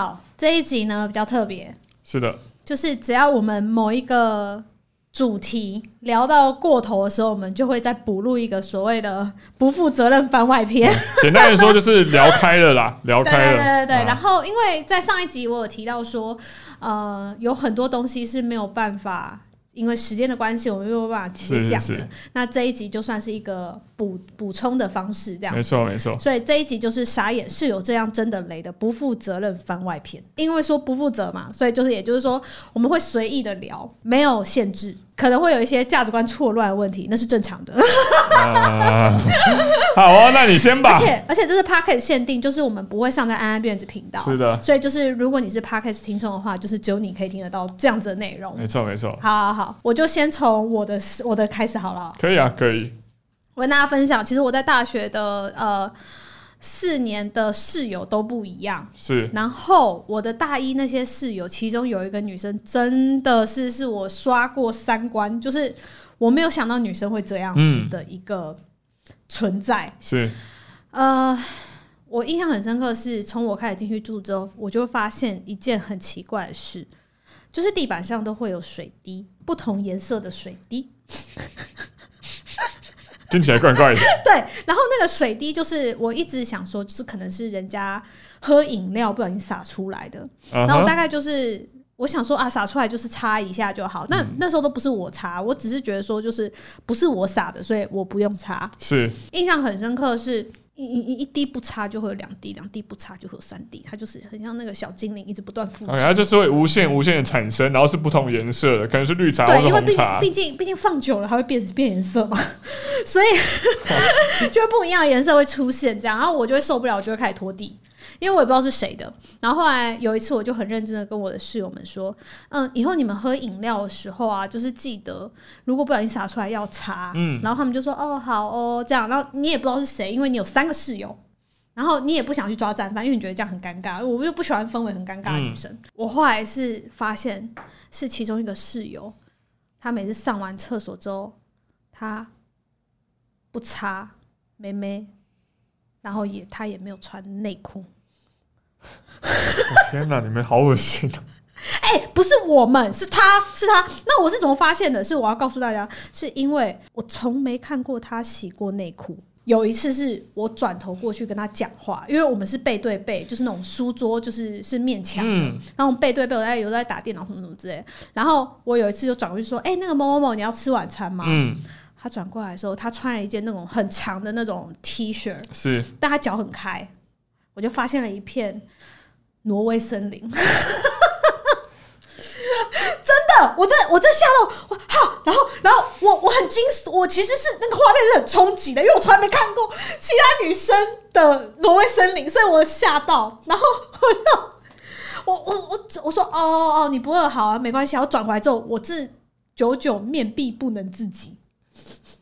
好，这一集呢比较特别，是的，就是只要我们某一个主题聊到过头的时候，我们就会再补录一个所谓的不负责任番外篇。简单来说就是聊开了啦，聊开了。对对对然后，因为在上一集我有提到说，呃，有很多东西是没有办法。因为时间的关系，我们没有办法直接讲的。是是是。那这一集就算是一个补补充的方式，这样。没错没错，所以这一集就是傻眼是有这样真的雷的不负责任番外篇，因为说不负责嘛，所以就是也就是说我们会随意的聊，没有限制，可能会有一些价值观错乱的问题，那是正常的。啊，好哦，那你先吧而。且而且这是 p o c k e t 限定，就是我们不会上在安安辫子频道，是的，所以就是如果你是 p o c k e t 听众的话，就是只有你可以听得到这样子的内容。没错没错，好好好，我就先从我的我的开始好了。可以啊，可以。我跟大家分享，其实我在大学的呃四年的室友都不一样。是然后我的大一那些室友，其中有一个女生真的是是我刷过三关，就是我没有想到女生会这样子的一个存在。是，呃，我印象很深刻是，从我开始进去住之后，我就发现一件很奇怪的事，就是地板上都会有水滴，不同颜色的水滴。听起来怪怪的。对，然后那个水滴就是我一直想说，就是可能是人家喝饮料不小心洒出来的。然然后大概就是我想说啊，洒出来就是擦一下就好。那、那时候都不是我擦，我只是觉得说就是不是我洒的，所以我不用擦。是印象很深刻是。一一一滴不擦就会有两滴，两滴不擦就会有三滴，它就是很像那个小精灵一直不断复制。它就是会无限无限的产生，然后是不同颜色的，可能是绿茶或对，因为毕竟。毕竟毕竟放久了它会变变颜色嘛，所以 就会不一样的颜色会出现这样，然后我就会受不了，我就会开始拖地，因为我也不知道是谁的。然后后来有一次，我就很认真的跟我的室友们说，嗯，以后你们喝饮料的时候啊，就是记得如果不小心洒出来要擦。嗯然后他们就说，哦，好哦，这样。然后你也不知道是谁，因为你有三个室友。然后你也不想去抓战犯，因为你觉得这样很尴尬。我又不喜欢氛围很尴尬的女生。我后来是发现是其中一个室友，她每次上完厕所之后，她不擦妹妹，然后也她也没有穿内裤。天哪，你们好恶心啊！哎、不是我们，是他是他。那我是怎么发现的？是我要告诉大家，是因为我从没看过他洗过内裤。有一次是我转头过去跟他讲话，因为我们是背对背，就是那种书桌，就是是面墙，嗯然后我们背对背，我在有在打电脑什么什么之类。然后我有一次就转过去说：“哎、那个某某某，你要吃晚餐吗？”嗯，他转过来的时候，他穿了一件那种很长的那种 T 恤，是但他脚很开，我就发现了一片挪威森林。真的，我真的我真吓到我哈，然后然后我我很惊，我其实是那个画面是很冲击的，因为我从来没看过其他女生的挪威森林，所以我吓到，然后我就我我我我说哦哦哦，你不饿好啊，没关系。我转回来之后，我是久久面壁不能自己。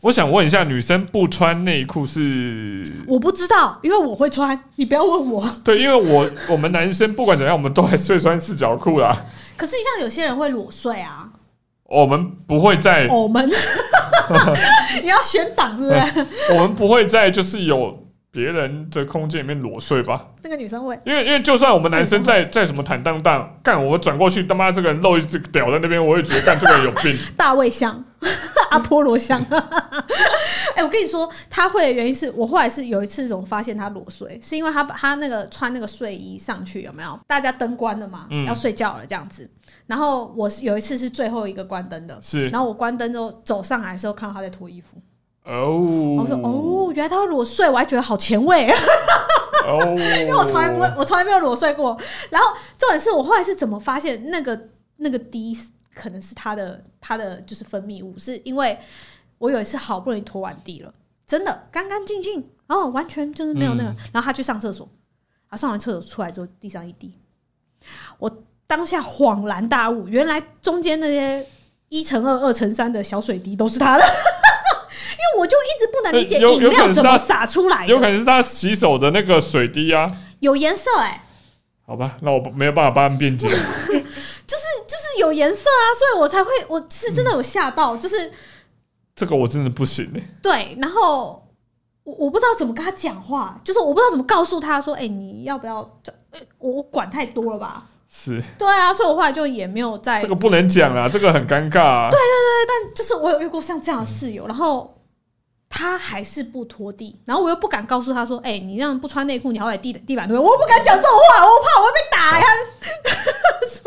我想问一下，女生不穿内裤是？我不知道，因为我会穿，你不要问我。对，因为我我们男生不管怎样，我们都还是会穿四角裤啦。可是像有些人会裸睡啊，我们不会在，我们 你要选档是不是？我们不会在就是有别人的空间里面裸睡吧？那个女生会，因为因为就算我们男生在在什么坦荡荡干，我转过去他妈这个人露一只屌在那边，我也觉得干这个人有病。大卫像，阿波罗香。哎、我跟你说，他会的原因是我后来是有一次总发现他裸睡，是因为他把他那个穿那个睡衣上去有没有？大家灯关了嘛，嗯要睡觉了这样子。然后我是有一次是最后一个关灯的，是然后我关灯之后走上来的时候，看到他在脱衣服，哦，我说哦，原来他会裸睡，我还觉得好前卫。哦，因 因为我从来不会，我从来没有裸睡过。然后重点是我后来是怎么发现那个那个滴可能是他的他的就是分泌物，是因为我有一次好不容易拖完地了，真的干干净净，然后完全就是没有那个。然后他去上厕所，他上完厕所出来之后地上一滴，我当下恍然大悟，原来中间那些一乘二、二乘三的小水滴都是他的。因为我就一直不能理解饮料怎么洒出来的，有可能是他洗手的那个水滴啊。有颜色哎、好吧，那我没有办法帮他们辩解。就是有颜色啊，所以我才会，我是真的有吓到，就是这个我真的不行哎、对，然后我我不知道怎么跟他讲话，就是我不知道怎么告诉他说，哎、你要不要？呃我我管太多了吧？是对啊，所以我后来就也没有在这个不能讲啊，这个很尴尬、啊。对对，但，就是我有遇过像这样的室友，然后他还是不拖地，然后我又不敢告诉他说：“哎、你这样不穿内裤，你好歹地地板对？”我不敢讲这种话，我怕我会被打呀。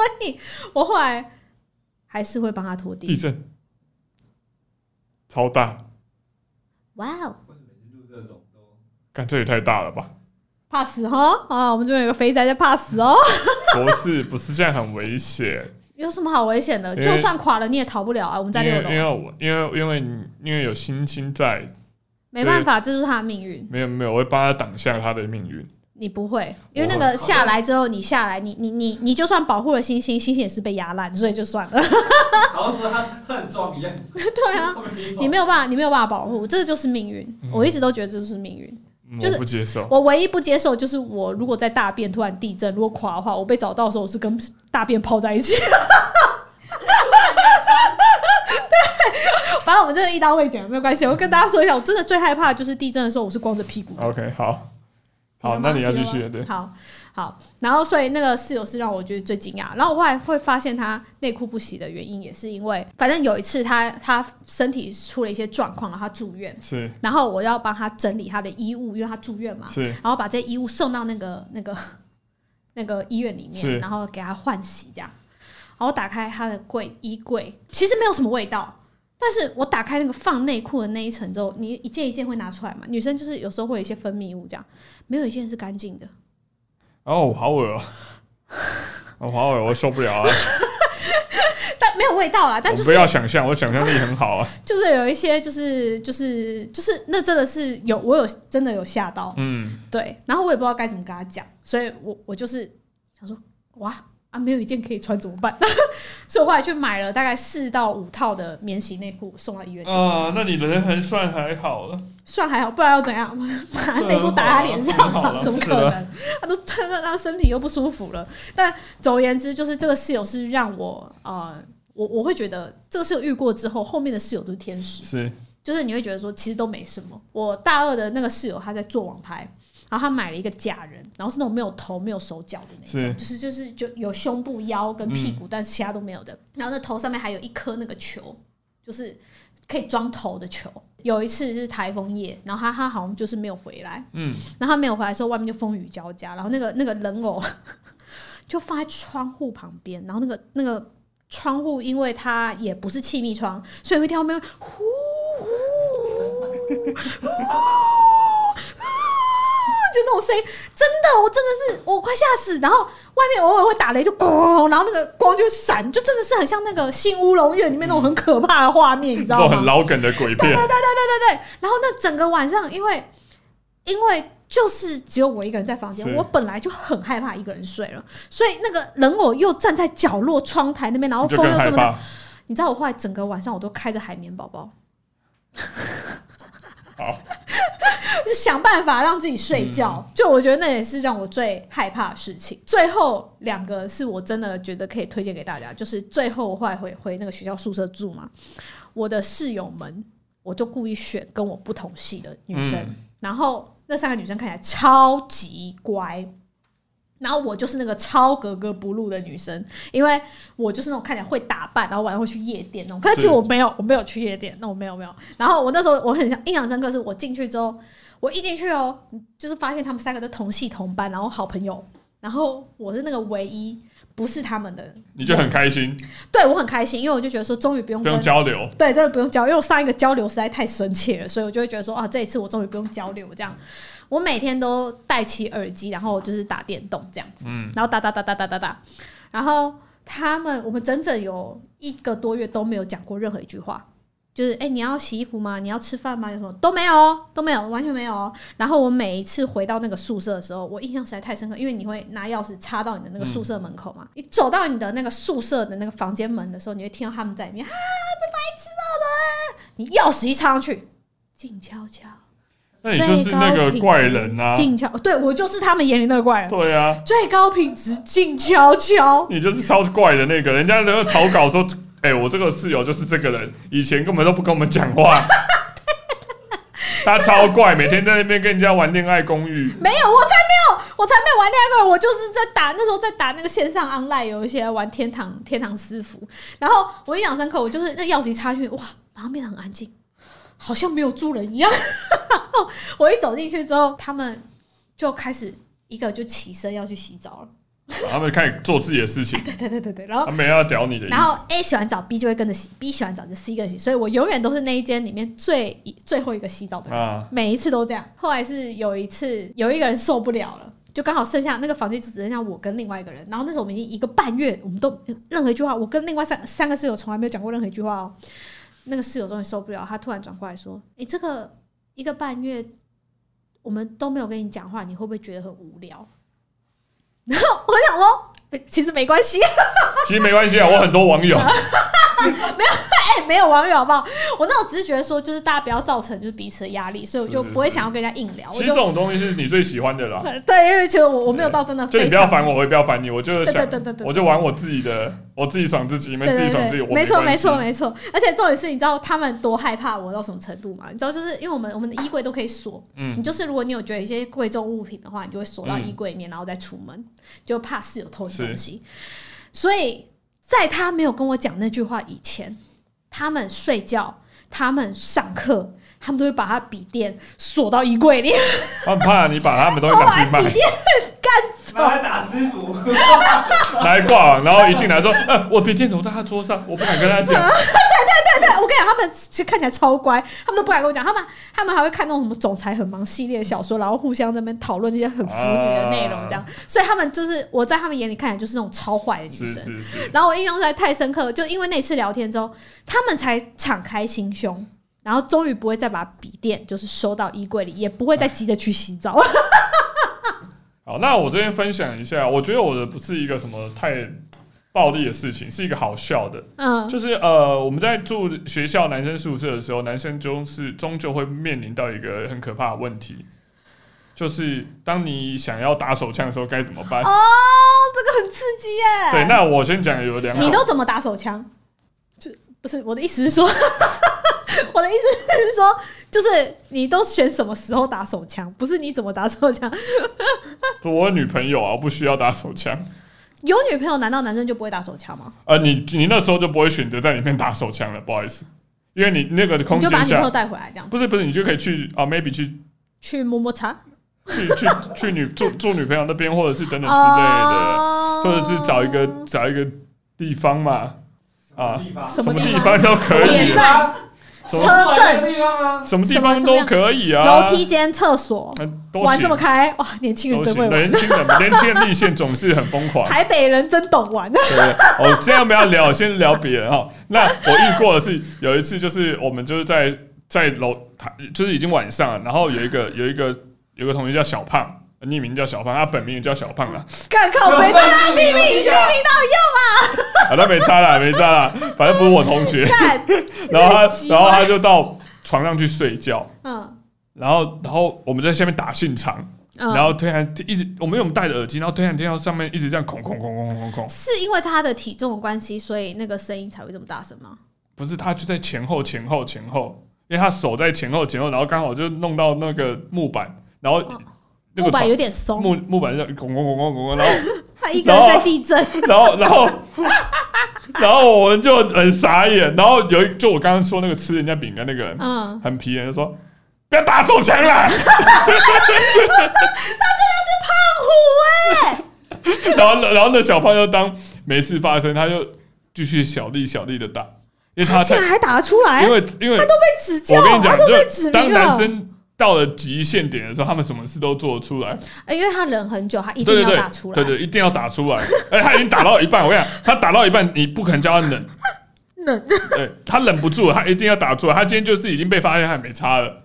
所以我后来还是会帮他拖地。地震超大，哇哦，为什么每次录这也太大了吧？怕死哈啊！我们这边有个肥宅在怕死哦。不是不是，这样很危险。有什么好危险的？就算垮了你也逃不了啊！我们在因六楼，为因为我因为因为因为有星星在，没办法，这就是他的命运。没有没有，我会帮他挡下他的命运。你不会，因为那个下来之后，你下来，你你你你就算保护了星星，星星也是被压烂，所以就算了。好像说他他很装一样。对啊，你没有办法，你没有办法保护，这就是命运。我一直都觉得这就是命运。嗯就是我不接受。我唯一不接受就是我如果在大便突然地震，如果垮的话，我被找到的时候我是跟大便泡在一起。对，反正我们真的一刀未剪，没有关系。我跟大家说一下，我真的最害怕的就是地震的时候，我是光着屁股。OK，好，好，那你要继听了对。好好，然后所以那个室友是让我觉得最惊讶，然后我后来会发现他内裤不洗的原因，也是因为反正有一次他他身体出了一些状况，然后他住院，是。然后我要帮他整理他的衣物，因为他住院嘛，是。然后把这些衣物送到那个那个那个医院里面，然后给他换洗这样。然后打开他的柜衣柜，其实没有什么味道，但是我打开那个放内裤的那一层之后，你一件一件会拿出来嘛？女生就是有时候会有一些分泌物这样，没有一件是干净的。哦，好恶哦，哦，好恶，我受不了啊！但没有味道啊，但我不就是要想象，我想象力很好啊。就是有一些就是就是就是那真的是有我有真的有吓到，嗯，对，然后我也不知道该怎么跟他讲，所以我我就是想说哇啊没有一件可以穿怎么办？所以我后来去买了大概四到五套的免洗内裤送到医院去，啊，那你人还算还好了。算还好，不然要怎样？把内裤打他脸上嘛？很好了 怎么可能？他都穿到他身体又不舒服了。但总而言之，就是这个室友是让我呃，我我会觉得这个室友遇过之后，后面的室友都是天使。是就是你会觉得说其实都没什么。我大二的那个室友他在做网拍，然后他买了一个假人，然后是那种没有头没有手脚的那种，就是就是就有胸部、腰跟屁股，但是其他都没有的。然后那头上面还有一颗那个球，就是可以装头的球。有一次是台风夜，然后他他好像就是没有回来，嗯，然后他没有回来的时候，外面就风雨交加，然后那个那个人偶 就放在窗户旁边，然后那个那个窗户因为它也不是气密窗，所以会听到外面呼呼那种声音，真的，我真的是我快吓死。然后外面偶尔会打雷，就咣，然后那个光就闪，就真的是很像那个《新乌龙院》里面那种很可怕的画面，你知道吗？很？老梗的鬼片，对对对对对，然后那整个晚上，因为因为就是只有我一个人在房间，我本来就很害怕一个人睡了，所以那个人偶又站在角落窗台那边，然后风又这么大，你知道我后来整个晚上我都开着海绵宝宝，好，就是想办法让自己睡觉。就我觉得那也是让我最害怕的事情。最后两个是我真的觉得可以推荐给大家，就是最后我后来回回那个学校宿舍住嘛，我的室友们，我就故意选跟我不同系的女生，嗯然后那三个女生看起来超级乖。然后我就是那个超格格不入的女生，因为我就是那种看起来会打扮，然后晚上会去夜店那种。可是其实我没有，我没有去夜店，那我没有没有。然后我那时候我很想印象深刻，是我进去之后，我一进去哦，就是发现他们三个都同系同班，然后好朋友，然后我是那个唯一不是他们的，你就很开心，对我很开心，因为我就觉得说终于不用不用跟交流。对，真的不用交，因为我上一个交流实在太深切了，所以我就会觉得说啊，这一次我终于不用交流这样。我每天都戴起耳机，然后就是打电动这样子，嗯，然后打打打打打打打，然后他们我们整整有一个多月都没有讲过任何一句话。就是哎、诶你要洗衣服吗？你要吃饭吗？有什么都没有哦，都没有，完全没有哦。然后我每一次回到那个宿舍的时候，我印象实在太深刻，因为你会拿钥匙插到你的那个宿舍门口嘛。你走到你的那个宿舍的那个房间门的时候，你会听到他们在里面啊，这白痴哦的！你钥匙一插上去，静悄悄，那你就是那个怪人啊。静悄，对我就是他们眼里那个怪人，对啊，最高品质静悄悄。你就是超怪的那个，人家那个投稿说，哎、我这个室友就是这个人，以前根本都不跟我们讲话，他超怪，每天在那边跟人家玩恋爱公寓。没有，我才没有，我才没有玩恋爱公寓，我就是在打那时候在打那个线上 online 有一些玩天堂天堂师傅，然后我印象深刻，我就是那钥匙一插进去，哇，马上变得很安静，好像没有住人一样。然后我一走进去之后，他们就开始一个就起身要去洗澡了，他们开始做自己的事情，对对对对对，然后他没有要屌你的意然后。A 洗完澡，B 就会跟着洗；B 洗完澡就 C 跟着洗，所以我永远都是那一间里面最最后一个洗澡的人，啊，每一次都这样。后来是有一次，有一个人受不了了。就刚好剩下那个房间，就只剩下我跟另外一个人。然后那时候我们已经一个半月，我们都任何一句话，我跟另外三三个室友从来没有讲过任何一句话哦。那个室友终于受不了，他突然转过来说：“诶，这个一个半月我们都没有跟你讲话，你会不会觉得很无聊？”然后我想说，其实没关系，其实没关系啊，我很多网友，哎、没有网友好不好？我那时候只是觉得说，就是大家不要造成就是彼此的压力，所以我就不会想要跟人家硬聊。其实这种东西是你最喜欢的啦。对，因为其实我我没有到真的就你不要烦我，我也不要烦你，我就是对想我就玩我自己的，我自己爽自己，你们对对自己爽自己，没错没错没错。而且重点是，你知道他们多害怕我到什么程度吗？你知道，就是因为我们我们的衣柜都可以锁，嗯你嗯，就是如果你有觉得一些贵重物品的话，你就会锁到衣柜里面，然后再出门，就怕室友偷你东西。所以在他没有跟我讲那句话以前，他们睡觉、他们上课，他们都会把他笔电锁到衣柜里。他们怕你把他们东西拿去卖，拿来打师傅，拿来挂网，然后一进来说，呃，我笔电怎么在他桌上？我不敢跟他讲。对对对，我跟你讲，他们其实看起来超乖，他们都不敢跟我讲，他们他们还会看那种什么总裁很忙系列的小说，然后互相在那边讨论那些很腐女的内容，这样。所以他们就是我在他们眼里看起来就是那种超坏的女是生。是是，然后我印象实在太深刻了，就因为那次聊天之后，他们才敞开心胸，然后终于不会再把笔电就是收到衣柜里，也不会再急着去洗澡。好，那我这边分享一下，我觉得我的不是一个什么太暴力的事情，是一个好笑的。嗯，就是呃，我们在住学校男生宿舍的时候，男生就是终究会面临到一个很可怕的问题，就是当你想要打手枪的时候该怎么办？哦，这个很刺激耶。对，那我先讲有两种，你都怎么打手枪？就不是我的意思是说，我的意思是说，就是你都选什么时候打手枪，不是你怎么打手枪。我有女朋友啊，我不需要打手枪。有女朋友，难道男生就不会打手枪吗？呃，你你那时候就不会选择在里面打手枪了，不好意思，因为你那个空间你就把女朋友下，带回来，这样不是不是，你就可以去啊、m a y b e 去去摸摸茶去去去 女做做女朋友那边，或者是等等之类的，哦或者是找一个找一个地方嘛，啊？什么地方都可以车震地方啊？什么地方都可以啊，楼梯间、厕所，玩这么行开，哇！年轻人真会玩年，轻人 年轻人立线总是很疯狂。台北人真懂玩。对，我今天我们要聊，先聊别人哈。那我遇过的是有一次，就是我们就是在在楼台，就是已经晚上了，然后有一个有一个有一个同学叫小胖，匿名叫小胖，他本名也叫小胖啦，看靠北，对啊，匿名匿名啊，他没差啦，没差啦，反正不是我同学。然后他然后他就到床上去睡觉，嗯。然后然后我们在下面打信长，嗯，然后突然一直我们因为我们戴着耳机，然后突然听到上面一直这样空空空空空空，是因为他的体重的关系，所以那个声音才会这么大声吗？不是他就在前后前后前后，因为他手在前后前后，然后刚好就弄到那个木板，然后哦木板有点松，木木板就空空空空空空，然后 他一个人在地震，然后然后然后我们就很傻眼，然后有一就我刚刚说那个吃人家饼干那个人嗯，很皮人就说。不要打手枪啦！虎哎，然后然后那小胖就当没事发生，他就继续小力小力的打，因为他才竟然还打得出来，被因为因为指教，我跟你讲，他都被指就当。男生到了极限点的时候，他们什么事都做得出来。哎因为他忍很久，他一定要打出来。对对，一定要打出来。哎，他已经打到一半，我跟你讲，他打到一半，你不可能叫他忍，忍对他忍不住，他一定要打出来。他今天就是已经被发现他没差了。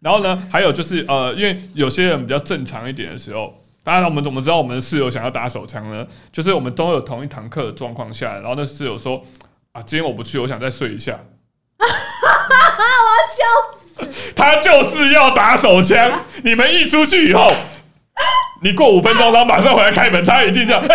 然后呢，还有就是呃，因为有些人比较正常一点的时候，当然我们怎么知道我们的室友想要打手枪呢？就是我们都有同一堂课的状况下，然后那室友说啊，今天我不去，我想再睡一下。我要笑 他就是要打手枪。你们一出去以后，你过五分钟，然后马上回来开门，他一定这样。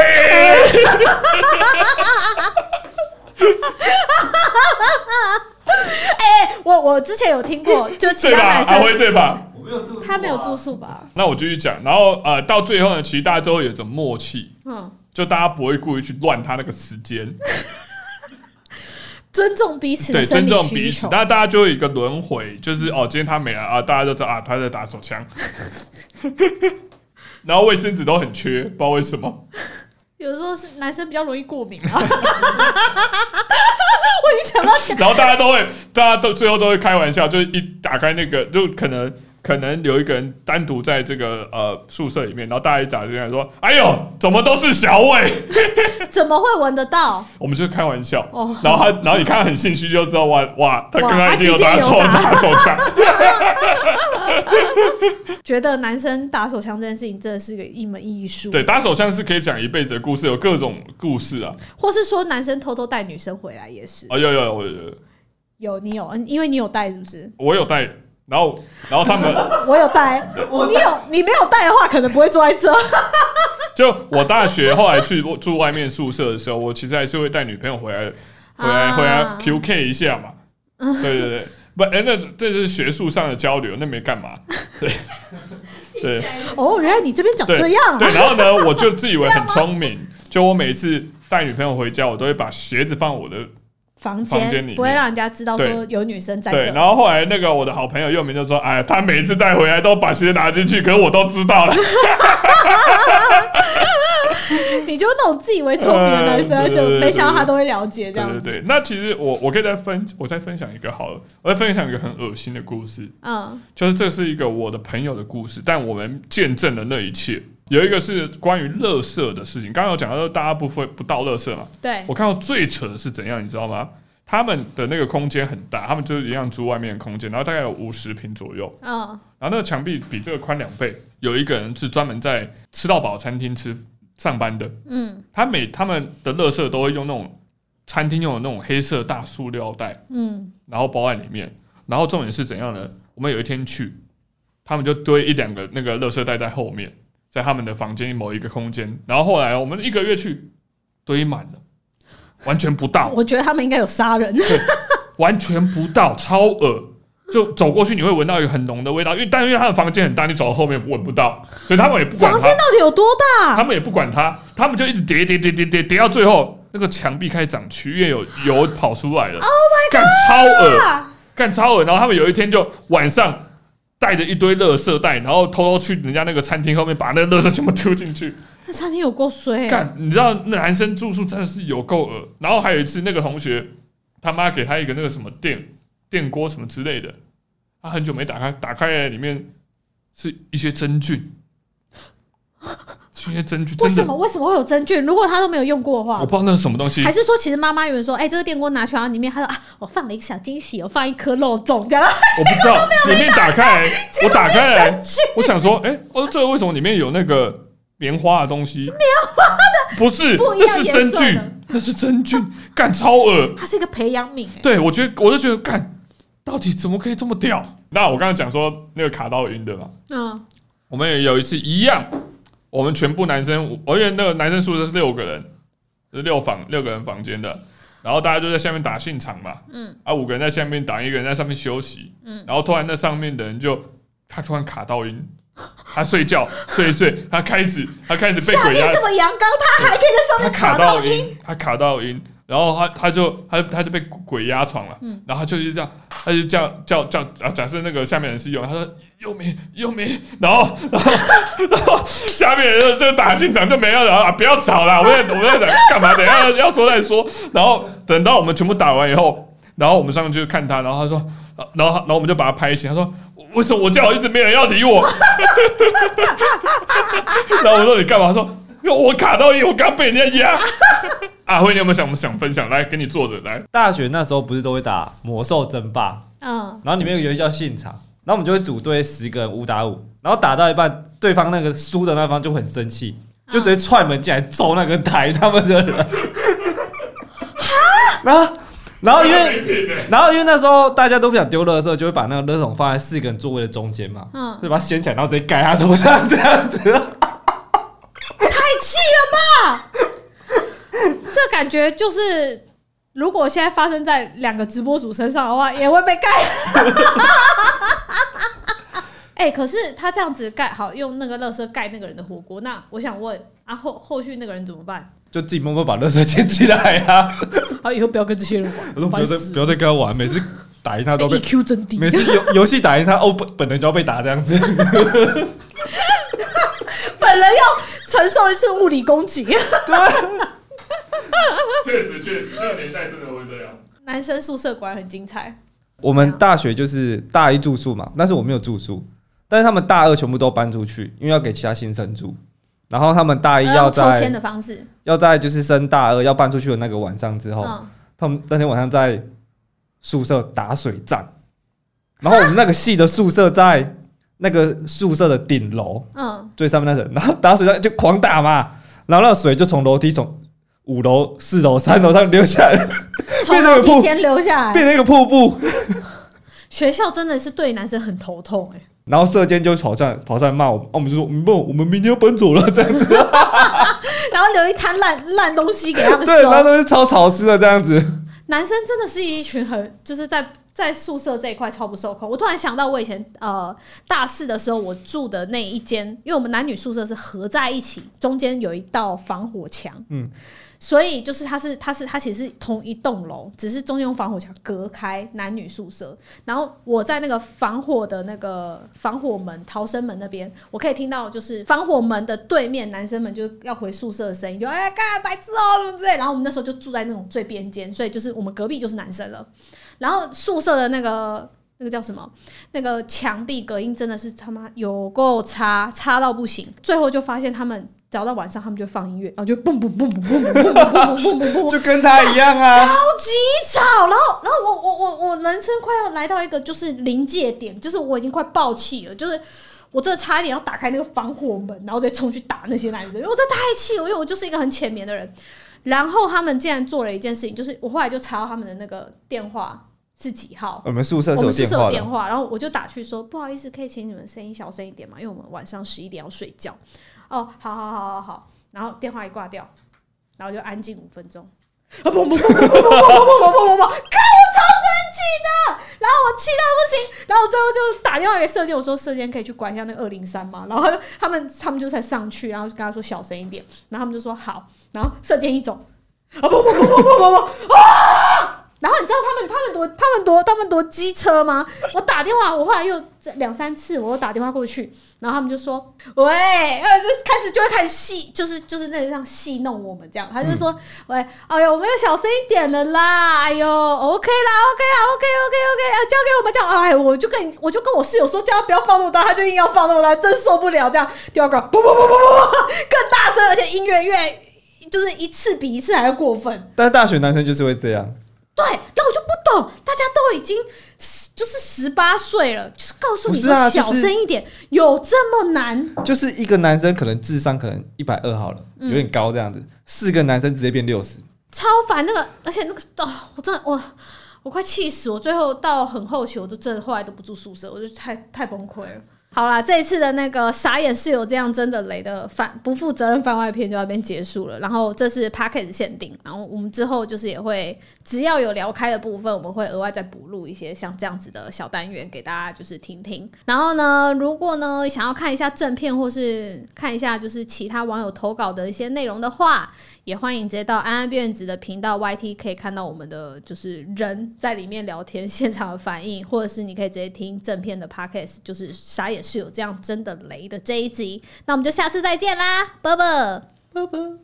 哎哎、我我之前有听过，就其？他男生对吧？我没有住宿啊，他没有住宿吧？那我继续讲，然后呃，到最后呢，其实大家都会有一种默契，嗯，就大家不会故意去乱他那个时间，尊重彼此的对，生理尊重彼此。那大家就有一个轮回，就是哦，今天他没来啊，大家都知道啊，他在打手枪，然后卫生纸都很缺，不知道为什么。有的时候是男生比较容易过敏啊。我已经想到，然后大家都会，大家都最后都会开玩笑，就是一打开那个，就可能可能有一个人单独在这个呃宿舍里面，然后大家一打进来说：“哎呦，怎么都是小伟 怎么会闻得到？”我们就开玩笑。哦，然后他，然后你看他很心虚，就知道哇哇，他刚哇刚一定有打手打打手枪。觉得男生打手枪这件事情真的是个一门艺术。对，打手枪是可以讲一辈子的故事，有各种故事啊。或是说男生偷偷带女生回来也是。哦，有有有有有，有你有，嗯因为你有带是不是？我有带，然后然后他们 我有带，我你有你没有带的话，可能不会坐在这。就我大学后来去住外面宿舍的时候，我其实还是会带女朋友回来，回来啊回来 QK 一下嘛。对对对，不，哎，那这是学术上的交流，那没干嘛。对对哦，原来你这边长这样对，啊！然后呢，我就自以为很聪明，就我每一次带女朋友回家，我都会把鞋子放我的房房间里不会让人家知道说有女生在对，然后后来那个我的好朋友又明就说：“哎，他每次带回来都把鞋拿进去，可是我都知道了。你就那种自以为聪明的男生，就 没想到他都会了解这样子。对对对，那其实我我可以再分，我再分享一个好了，我再分享一个很恶心的故事，嗯。就是这是一个我的朋友的故事，但我们见证了那一切。有一个是关于乐色的事情，刚刚有讲到说大家不分不倒乐色嘛，对，我看到最扯的是怎样，你知道吗？他们的那个空间很大，他们就是一样租外面的空间，然后大概有五十平左右，嗯然后那个墙壁比这个宽两倍。有一个人是专门在吃到饱餐厅吃上班的，嗯他每他们的乐色都会用那种餐厅用的那种黑色大塑料袋，嗯，然后包在里面。然后重点是怎样呢？我们有一天去，他们就堆一两个那个乐色袋在后面，在他们的房间某一个空间。然后后来我们一个月去，堆满了，完全不到，我觉得他们应该有杀人。完全不到，超恶。就走过去，你会闻到一个很浓的味道，因为但因为他的房间很大，你走到后面闻不到，所以他们也不管它房间，到底有多大？他们也不管他，他们就一直叠叠叠叠叠叠到最后，那个墙壁开始长蛆，因为有油跑出来了。Oh my god！干超恶，啊干超恶。然后他们有一天就晚上带着一堆垃圾袋，然后偷偷去人家那个餐厅后面把那个垃圾全部丢进去。那餐厅有够衰、啊。干，你知道那男生住宿真的是有够恶。然后还有一次，那个同学他妈给他一个那个什么电电锅什么之类的，他很久没打开，打开里面是一些真菌，是一些真菌，为什么为什么会有真菌？如果他都没有用过的话我，不知道那是什么东西还。是说其实妈妈有人说，哎、这个电锅拿去，然后里面他说啊，我放了一个小惊喜，我放一颗肉粽这样。我不知道，里面打开，我打开来，我想说，哎、我说这个为什么里面有那个棉花的东西？棉花的不是，不一样那是真菌的，那是真菌，干超恶。它是一个培养皿、哎，对我觉得，我就觉得干，到底怎么可以这么屌？那我刚刚讲说那个卡到音的嘛，嗯我们也有一次一样，我们全部男生，我因为那个男生宿舍是六个人，是六房六个人房间的，然后大家就在下面打信场嘛，嗯。啊，五个人在下面打，一个人在上面休息，嗯，然后突然那上面的人就他突然卡到音，他睡觉 睡一睡，他开始他开始被下鬼压面这么阳刚，他还可以在上面卡到。音，他卡到音，然后他他就他他就被鬼压床了，嗯然后他就一直这样，他就叫叫叫啊，假设那个下面人是用，他说又没又没，然后然后然后下面人就就打进场就没有了啊，不要吵了，我们在我们在等干嘛？等一下要说再说，然后等到我们全部打完以后，然后我们上去看他，然后他说，然后然后我们就把他拍醒，他说。为什么我叫一直没人要理我？然后我说你干嘛？他说我卡到音，我刚被人家压。阿辉，你有没有想想分享？来，给你坐着来。大学那时候不是都会打魔兽争霸，嗯，然后里面有个游戏叫现场，然后我们就会组队十个人五打五，然后打到一半，对方那个输的那方就很生气，就直接踹门进来揍那个抬他们的人。然后，然后因为 然后因为那时候大家都不想丢垃圾，就会把那个垃圾桶放在四个人座位的中间嘛，嗯就把它掀起来，然后直接盖他头上这样子。太气了吧！这感觉就是如果现在发生在两个直播主身上的话，也会被盖。哎、可是他这样子盖好，用那个垃圾盖那个人的火锅，那我想问啊，后后续那个人怎么办？就自己默默把垃圾捡起来啊！好，以后不要跟这些人我玩，不要再不要再跟他玩，每次打赢他都被，EQ 真低，每次游游戏打赢他，哦，本本人就要被打这样子。本人要承受一次物理攻击。确实确实，那个年代真的会这样。男生宿舍果然很精彩，我们大学就是大一住宿嘛，但是我没有住宿，但是他们大二全部都搬出去，因为要给其他新生住。然后他们大一要用抽签在的方式，要在就是升大二要搬出去的那个晚上之后，嗯，他们那天晚上在宿舍打水战，然后我们那个系的宿舍在那个宿舍的顶楼嗯，最上面那层，然后打水仗就狂打嘛，然后那个水就从楼梯从五楼、四楼、三楼上流下来，变成瀑楼梯间流下来，变成一个瀑布。学校真的是对男生很头痛哎、然后舍监就跑上跑上来骂我我们就说嗯不，我们明天要搬走了这样子。然后留一滩烂烂东西给他们对，然后收。都是超潮湿的这样子。男生真的是一群很就是在在宿舍这一块超不受控。我突然想到，我以前呃大四的时候，我住的那一间，因为我们男女宿舍是合在一起，中间有一道防火墙，嗯，所以就是它是它是它其实是同一栋楼，只是中间用防火墙隔开男女宿舍。然后我在那个防火的那个防火门逃生门那边，我可以听到就是防火门的对面男生们就要回宿舍的声音，就哎干白痴哦什么之类。然后我们那时候就住在那种最边间，所以就是我们隔壁就是男生了。然后宿舍的那个那个叫什么？那个墙壁隔音真的是他妈有够差，差到不行。最后就发现他们只要到晚上，他们就放音乐，然后就蹦蹦蹦蹦蹦蹦蹦蹦蹦蹦蹦蹦，就跟他一样啊。超级吵。然后，然后我我我我人生快要来到一个就是临界点，就是我已经快爆气了，就是。我这差一点要打开那个防火门，然后再冲去打那些男生，因为我这太气了，因为我就是一个很浅眠的人。然后他们竟然做了一件事情，就是我后来就查到他们的那个电话是几号，我们宿舍是有我们宿舍电话，有电话，然后我就打去说不好意思，可以请你们声音小声一点吗？因为我们晚上十一点要睡觉。哦，好好好好好。然后电话一挂掉，然后就安静五分钟。啊砰砰砰砰砰砰砰砰砰砰砰！看我超生气的，然后我气到不行，然后我最后就打电话给射箭，我说射箭可以去管一下那个二零三嘛？然后他们他们就才上去，然后就跟他说小声一点，然后他们就说好，然后射箭一走，啊砰砰砰砰砰砰砰啊！然后你知道他们他们多他们多他们多机车吗？我打电话，我后来又两三次，我又打电话过去，然后他们就说喂，呃，就是开始就会开始戏，就是就是那个像戏弄我们这样，他就说、喂，哎呦，我们要小声一点了啦，哎呦，OK 啦，OK 啦，OK OK OK，啊，交给我们这样，哎，我就跟我就跟我室友说叫他不要放那么大，他就硬要放那么大，真受不了这样，第二个不不不不不不，更大声，而且音乐越就是一次比一次还要过分。但是大学男生就是会这样，对，然后我就不懂，大家都已经十就是十八岁了，就是告诉你说小声一点，有这么难？就是一个男生可能智商可能一百二好了，嗯有点高这样子，四个男生直接变六十，超烦那个，而且那个哦，我真的我我快气死我！最后到很后期，我都真的后来都不住宿舍，我就太太崩溃了。好啦，这一次的那个傻眼室友这样真的雷的反不负责任番外篇就要边结束了。然后这是 p a c k a g e 限定，然后我们之后就是也会只要有聊开的部分，我们会额外再补录一些像这样子的小单元给大家就是听听。然后呢，如果呢想要看一下正片或是看一下就是其他网友投稿的一些内容的话，也欢迎直接到安安辫子的频道 YT，可以看到我们的就是人在里面聊天现场的反应，或者是你可以直接听正片的 Podcast，就是啥也是有这样真的雷的这一集。那我们就下次再见啦，啵啵。拜拜。